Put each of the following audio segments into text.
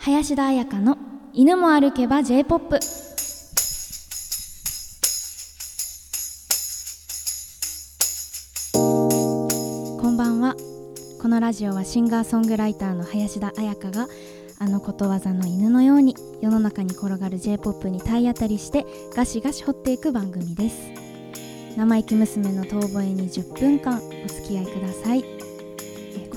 林田彩香の犬も歩けば J-POP こんばんは。このラジオはシンガーソングライターの林田彩香があのことわざの犬のように世の中に転がる J-POP に体当たりしてガシガシ掘っていく番組です。生意気娘の遠吠えに10分間お付き合いください。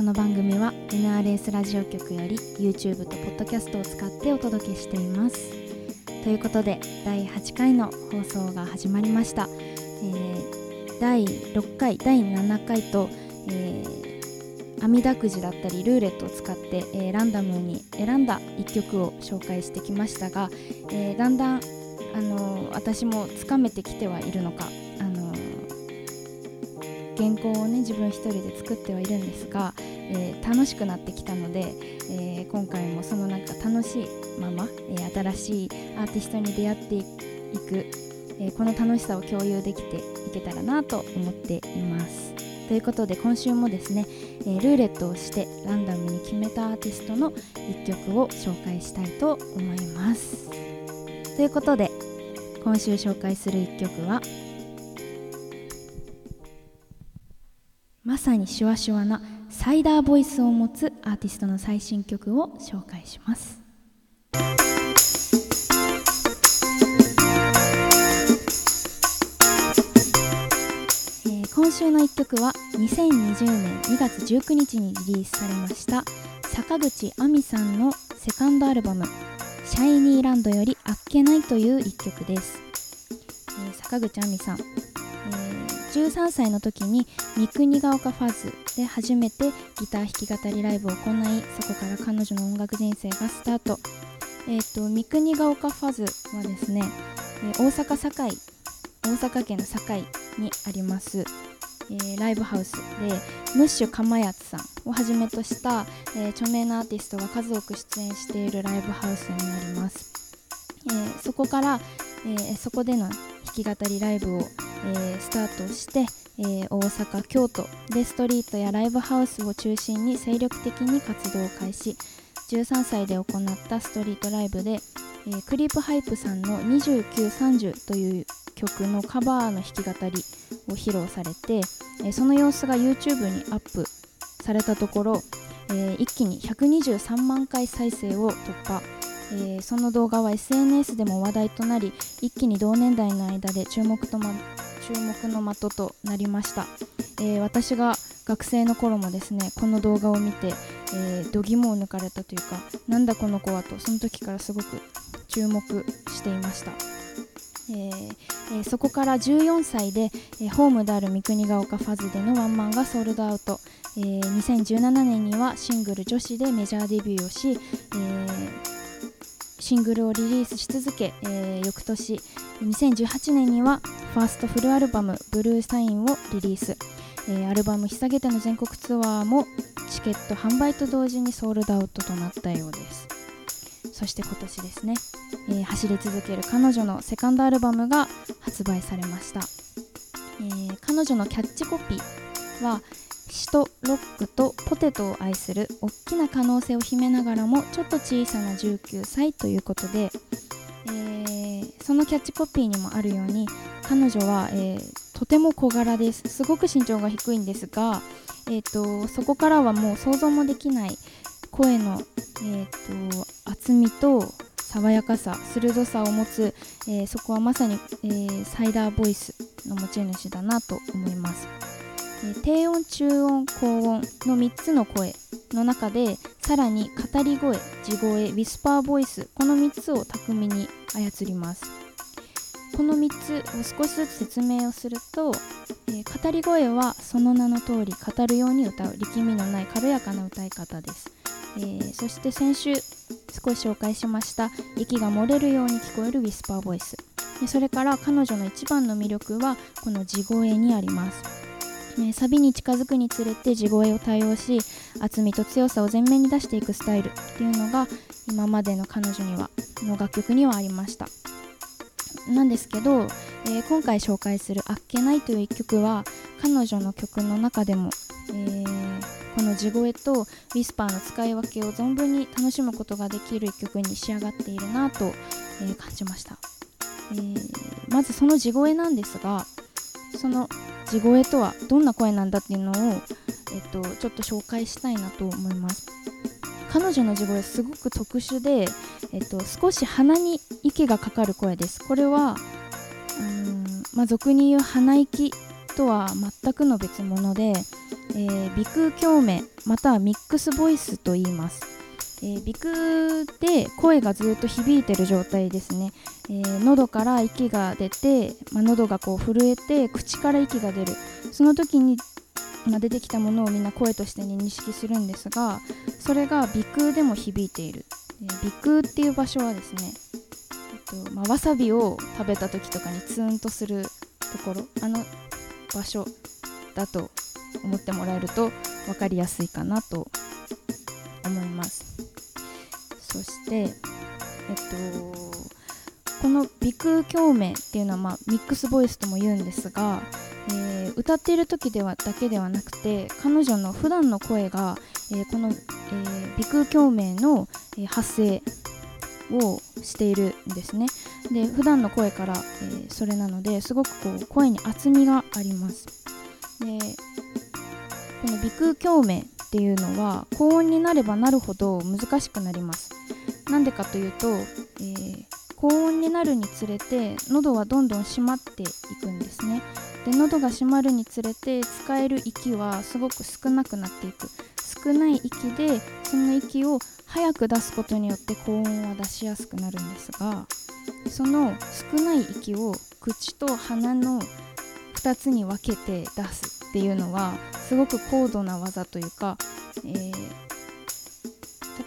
この番組は NRS ラジオ局より YouTube と Podcast を使ってお届けしています。ということで第8回の放送が始まりました、えー第6回第7回と、えー、網だくじだったりルーレットを使って、えーランダムに選んだ1曲を紹介してきましたが、えーだんだん、あの私もつかめてきてはいるのか、原稿をね自分一人で作ってはいるんですが、えー楽しくなってきたので、えー今回もそのなんか楽しいまま、えー新しいアーティストに出会っていく、えこの楽しさを共有できていけたらなと思っています。ということで今週もですね、えルーレットをしてランダムに決めたアーティストの1曲を紹介したいと思います。ということで今週紹介する1曲はさにシュワシュワなサイダーボイスを持つアーティストの最新曲を紹介します。えー今週の1曲は2020年2月19日にリリースされました坂口亜美さんのセカンドアルバム「シャイニーランド」より「あっけない」という1曲です、え坂口亜美さん、13歳の時に三国ヶ丘ファズで初めてギター弾き語りライブを行いそこから彼女の音楽人生がスタート。えっ、と三国ヶ丘ファズはですね、え大阪堺大阪県の堺にあります、えーライブハウスでムッシュかまやつさんをはじめとした、えー著名なアーティストが数多く出演しているライブハウスになります、えそこから、えーそこでの弾き語りライブを、えースタートして、えー大阪京都でストリートやライブハウスを中心に精力的に活動を開始。13歳で行ったストリートライブで、えークリープハイプさんの「2930」という曲のカバーの弾き語りを披露されて、えその様子が YouTube にアップされたところ、え一気に123万回再生を突破、えーその動画は SNS でも話題となり一気に同年代の間で注目と、ま、注目の的となりました、えー私が学生の頃もですねこの動画を見て、えー、度肝を抜かれたというかなんだこの子はとその時からすごく注目していました、えーえーそこから14歳で、えホームである三国ヶ丘ファズでのワンマンがソールドアウト、え2017年にはシングル女子でメジャーデビューをし、えーシングルをリリースし続け、えー翌年2018年にはファーストフルアルバム「ブルーサイン」をリリース、えーアルバム引っ提げての全国ツアーもチケット販売と同時にソールドアウトとなったようです。そして今年ですね、えー走り続ける彼女のセカンドアルバムが発売されました、えー彼女のキャッチコピーは詩とロックとポテトを愛する大きな可能性を秘めながらもちょっと小さな19歳ということで、えーそのキャッチコピーにもあるように彼女は、えーとても小柄です。すごく身長が低いんですが、えー、とそこからはもう想像もできない声の、えー、と厚みと爽やかさ鋭さを持つ、えーそこはまさに、えーサイダーボイスの持ち主だなと思います、えー低音中音高音の3つの声の中でさらに語り声地声ウィスパーボイスこの3つを巧みに操ります。この3つを少しずつ説明をすると、えー語り声はその名の通り語るように歌う力みのない軽やかな歌い方です、えーそして先週少し紹介しました息が漏れるように聞こえるウィスパーボイス。でそれから彼女の一番の魅力はこの地声にあります、えサビに近づくにつれて地声を対応し厚みと強さを前面に出していくスタイルっていうのが今までの彼女にはの楽曲にはありました。なんですけど、えー今回紹介する「あっけない」という一曲は彼女の曲の中でも、えーこの地声とウィスパーの使い分けを存分に楽しむことができる曲に仕上がっているなと、えー、感じました、えー、まずその地声なんですがその地声とはどんな声なんだっていうのを、えっと、ちょっと紹介したいなと思います。彼女の地声すごく特殊で、えっと、少し鼻に息がかかる声です。これはうんまあ、俗に言う鼻息とは全くの別物で、えー、鼻腔共鳴またはミックスボイスと言います、えー、鼻腔で声がずっと響いてる状態ですね、えー、喉から息が出て、まあ、喉がこう震えて口から息が出る。その時に、まあ、出てきたものをみんな声として認識するんですがそれが鼻腔でも響いている、え鼻腔っていう場所はですね、えっとまあ、わさびを食べた時とかにツーンとするところあの場所だと思ってもらえると分かりやすいかなと思います。そしてえっとこの鼻腔共鳴っていうのは、まあ、ミックスボイスとも言うんですが、えー、歌っている時ではだけではなくて彼女の普段の声が、えー、この、え、鼻腔共鳴の、え発声をしているんですね。で普段の声から、えそれなのですごくこう声に厚みがあります。でこの鼻腔共鳴っていうのは高音になればなるほど難しくなります。なんでかというと、えー、高音になるにつれて喉はどんどん閉まっていくんですね。で喉が閉まるにつれて使える息はすごく少なくなっていく。少ない息でその息を早く出すことによって高音は出しやすくなるんですがその少ない息を口と鼻の2つに分けて出すっていうのはすごく高度な技というか、えー、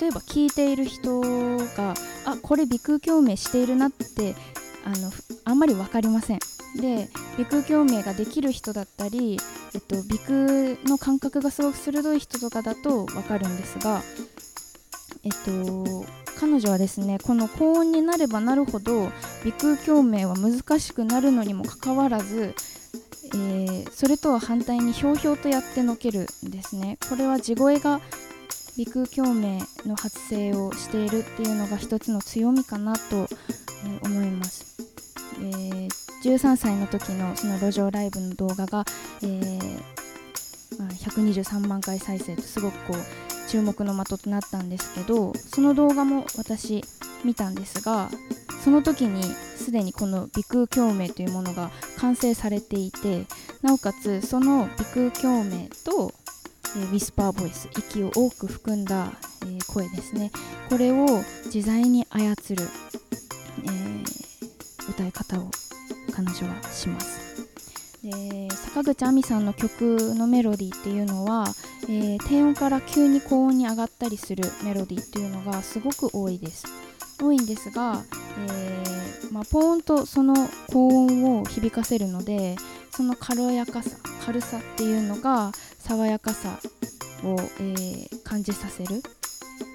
例えば聞いている人があこれ鼻腔共鳴しているなってあのあんまり分かりません。で鼻腔共鳴ができる人だったり、えっと、鼻腔の感覚がすごく鋭い人とかだと分かるんですが、えっと、彼女はですねこの高音になればなるほど鼻腔共鳴は難しくなるのにもかかわらずえー、それとは反対にひょうひょうとやってのけるんですね。これは地声が鼻腔共鳴の発声をしているっていうのが一つの強みかなと、思います、えー、13歳の時のその路上ライブの動画が、えーまあ、123万回再生とすごくこう注目の的となったんですけどその動画も私見たんですがその時にすでにこの鼻腔共鳴というものが完成されていてなおかつその鼻腔共鳴と、えー、ウィスパーボイス息を多く含んだ、えー、声ですね。これを自在に操る、えー、歌い方を彼女はします。で坂口亜美さんの曲のメロディーっていうのは、え低音から急に高音に上がったりするメロディーっていうのがすごく多いです。多いんですが、えー、まあ、ポーンとその高音を響かせるのでその軽やかさ軽さっていうのが爽やかさを、えー、感じさせる。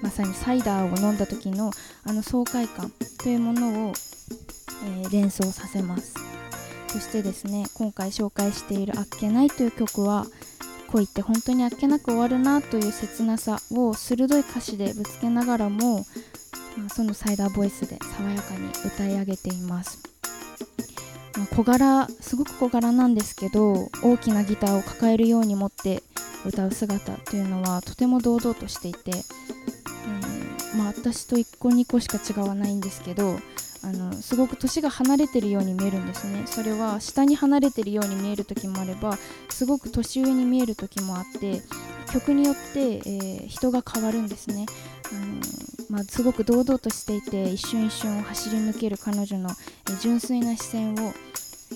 まさにサイダーを飲んだ時のあの爽快感というものを、えー、連想させます。そしてですね今回紹介している「あっけない」という曲は恋って本当にあっけなく終わるなという切なさを鋭い歌詞でぶつけながらもまあ、そのサイダーボイスで爽やかに歌い上げています、まあ、小柄すごく小柄なんですけど大きなギターを抱えるように持って歌う姿というのはとても堂々としていて、えー、まあ、私と1個2個しか違わないんですけどあのすごく年が離れてるように見えるんですね。それは下に離れてるように見える時もあればすごく年上に見える時もあって曲によって、えー、人が変わるんですね。あのまあ、すごく堂々としていて一瞬一瞬を走り抜ける彼女の、え純粋な視線を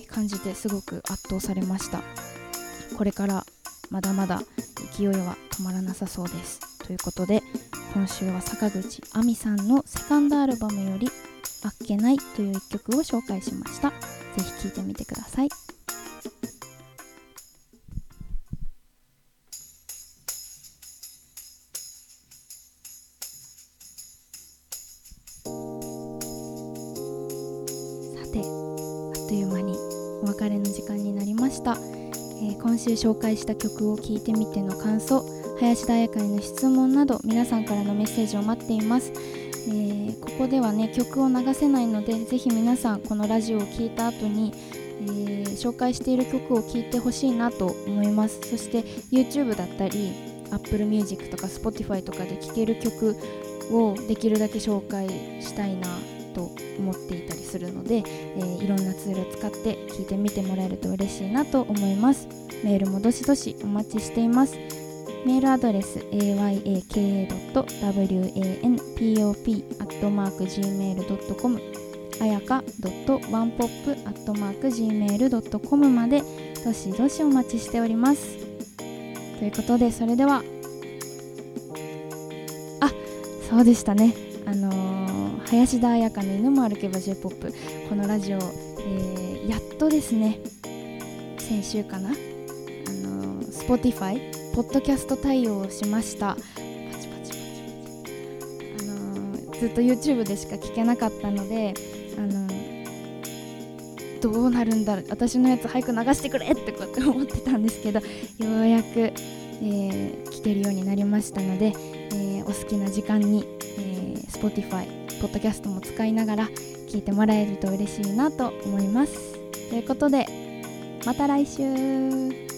感じてすごく圧倒されました。これからまだまだ勢いは止まらなさそうです。ということで今週は坂口亜美さんのセカンドアルバムより「あっけない」という一曲を紹介しました是非聴いてみてください別れの時間になりました、今週紹介した曲を聴いてみての感想林田彩香への質問など皆さんからのメッセージを待っています、こではね曲を流せないのでぜひ皆さんこのラジオを聴いた後に、えー、紹介している曲を聴いてほしいなと思います。そして YouTube だったり Apple Music とか Spotify とかで聴ける曲をできるだけ紹介したいなと思っていたりするので、えー、いろんなツールを使って聞いてみてもらえると嬉しいなと思います。メールもどしどしお待ちしています。メールアドレス ayaka.wanpop.gmail.com あやか .onepop.gmail.com までどしどしお待ちしております。ということでそれではあそうでしたね。あのー、林田彩香の犬も歩けば J-POP このラジオ、えー、やっとですね先週かな、Spotify ポッドキャスト対応をしました、ずっと YouTube でしか聞けなかったのであの、どうなるんだろう。私のやつ早く流してくれってこう思ってたんですけどようやく、えー、聞けるようになりましたので、えー、お好きな時間にえ Spotify、ポッドキャストも使いながら聞いてもらえると嬉しいなと思います。ということで、また来週。